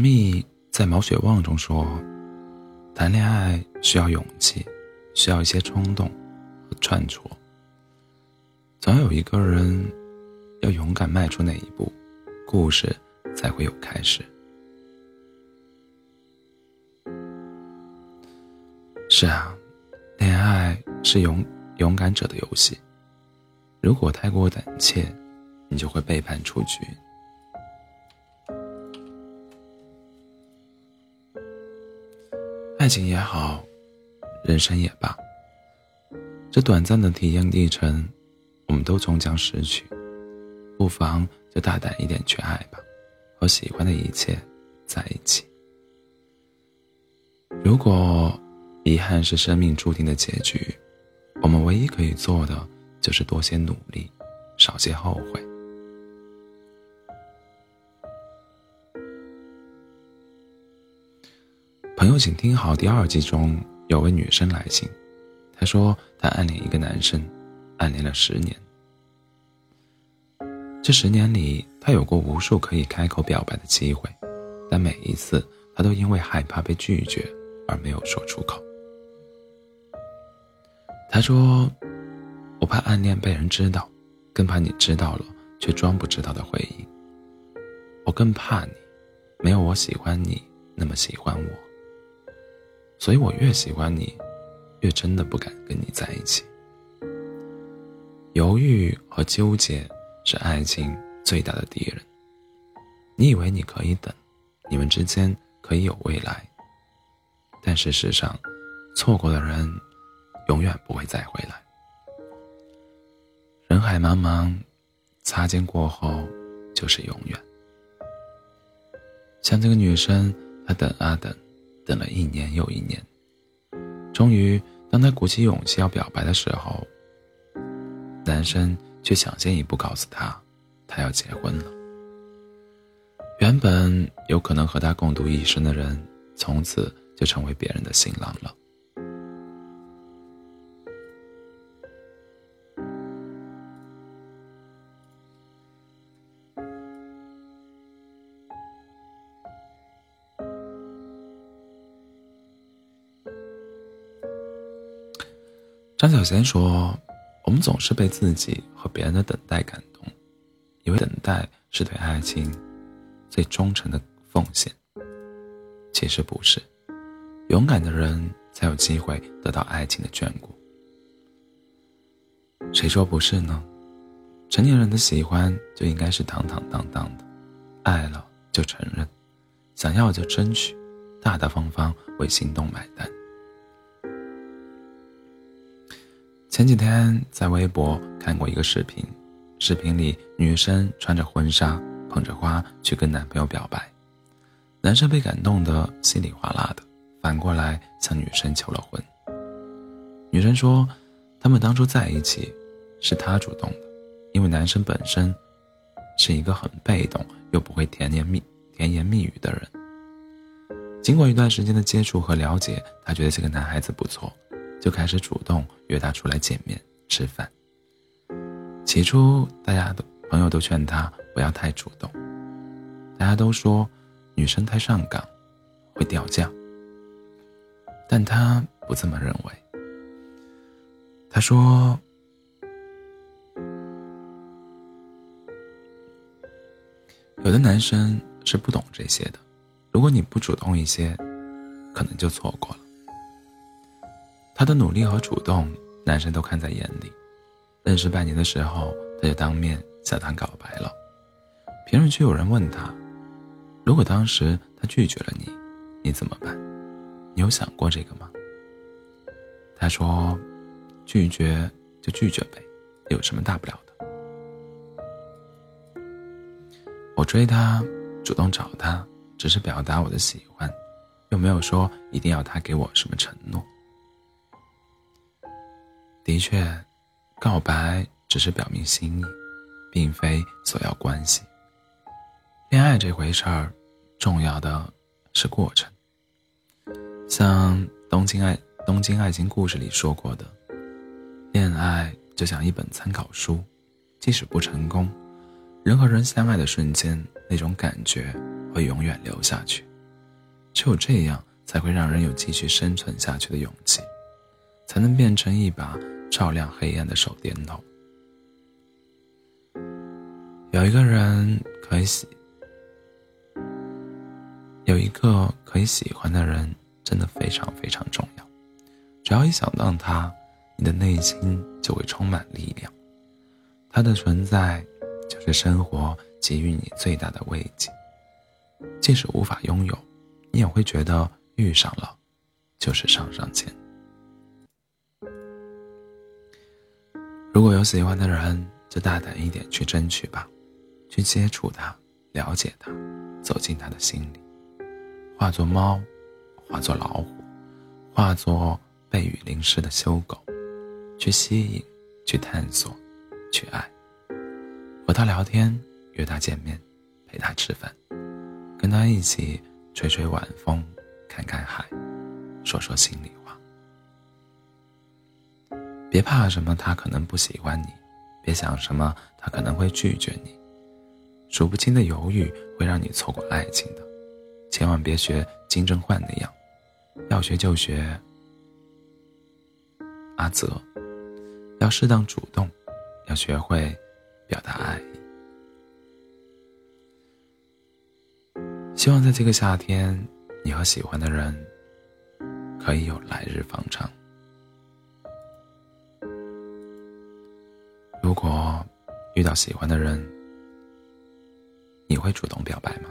蜜在《毛血旺》中说：“谈恋爱需要勇气，需要一些冲动和犯错。总有一个人要勇敢迈出那一步，故事才会有开始。”是啊，恋爱是勇勇敢者的游戏。如果太过胆怯，你就会背叛出局。爱情也好，人生也罢，这短暂的体验历程，我们都终将失去。不妨就大胆一点去爱吧，和喜欢的一切在一起。如果遗憾是生命注定的结局，我们唯一可以做的就是多些努力，少些后悔。朋友，请听好，第二季中有位女生来信，她说她暗恋一个男生，暗恋了十年。这十年里，她有过无数可以开口表白的机会，但每一次她都因为害怕被拒绝而没有说出口。她说：“我怕暗恋被人知道，更怕你知道了却装不知道的回应。我更怕你，没有我喜欢你那么喜欢我。”所以我越喜欢你，越真的不敢跟你在一起。犹豫和纠结是爱情最大的敌人。你以为你可以等，你们之间可以有未来，但事实上，错过的人永远不会再回来。人海茫茫，擦肩过后就是永远。像这个女生，她等啊等。等了一年又一年，终于，当他鼓起勇气要表白的时候，男生却抢先一步告诉他，他要结婚了。原本有可能和他共度一生的人，从此就成为别人的新郎了。张小娴说：“我们总是被自己和别人的等待感动，以为等待是对爱情最忠诚的奉献。其实不是，勇敢的人才有机会得到爱情的眷顾。谁说不是呢？成年人的喜欢就应该是坦坦荡荡的，爱了就承认，想要就争取，大大方方为心动买单。”前几天在微博看过一个视频，视频里女生穿着婚纱，捧着花去跟男朋友表白，男生被感动得稀里哗啦的，反过来向女生求了婚。女生说，他们当初在一起，是她主动的，因为男生本身是一个很被动又不会甜言蜜甜言蜜语的人。经过一段时间的接触和了解，她觉得这个男孩子不错。就开始主动约他出来见面吃饭。起初，大家的朋友都劝他不要太主动，大家都说女生太上岗会掉价，但他不这么认为。他说：“有的男生是不懂这些的，如果你不主动一些，可能就错过了。”他的努力和主动，男生都看在眼里。认识半年的时候，他就当面向他告白了。评论区有人问他：“如果当时他拒绝了你，你怎么办？你有想过这个吗？”他说：“拒绝就拒绝呗，有什么大不了的？我追他，主动找他，只是表达我的喜欢，又没有说一定要他给我什么承诺。”的确，告白只是表明心意，并非索要关系。恋爱这回事儿，重要的是过程。像《东京爱东京爱情故事》里说过的，恋爱就像一本参考书，即使不成功，人和人相爱的瞬间，那种感觉会永远留下去。只有这样，才会让人有继续生存下去的勇气，才能变成一把照亮黑暗的手电筒。有一个人可以喜，有一个可以喜欢的人，真的非常非常重要。只要一想到他，你的内心就会充满力量。他的存在，就是生活给予你最大的慰藉。即使无法拥有，你也会觉得遇上了，就是上上签。如果有喜欢的人，就大胆一点去争取吧。去接触他，了解他，走进他的心里，化作猫，化作老虎，化作被雨淋湿的修狗，去吸引，去探索，去爱。和他聊天，约他见面，陪他吃饭，跟他一起吹吹晚风，看看海，说说心里话。别怕什么，他可能不喜欢你；别想什么，他可能会拒绝你。数不清的犹豫会让你错过爱情的，千万别学金正焕那样，要学就学阿泽，要适当主动，要学会表达爱意。希望在这个夏天，你和喜欢的人可以有来日方长。如果遇到喜欢的人，你会主动表白吗？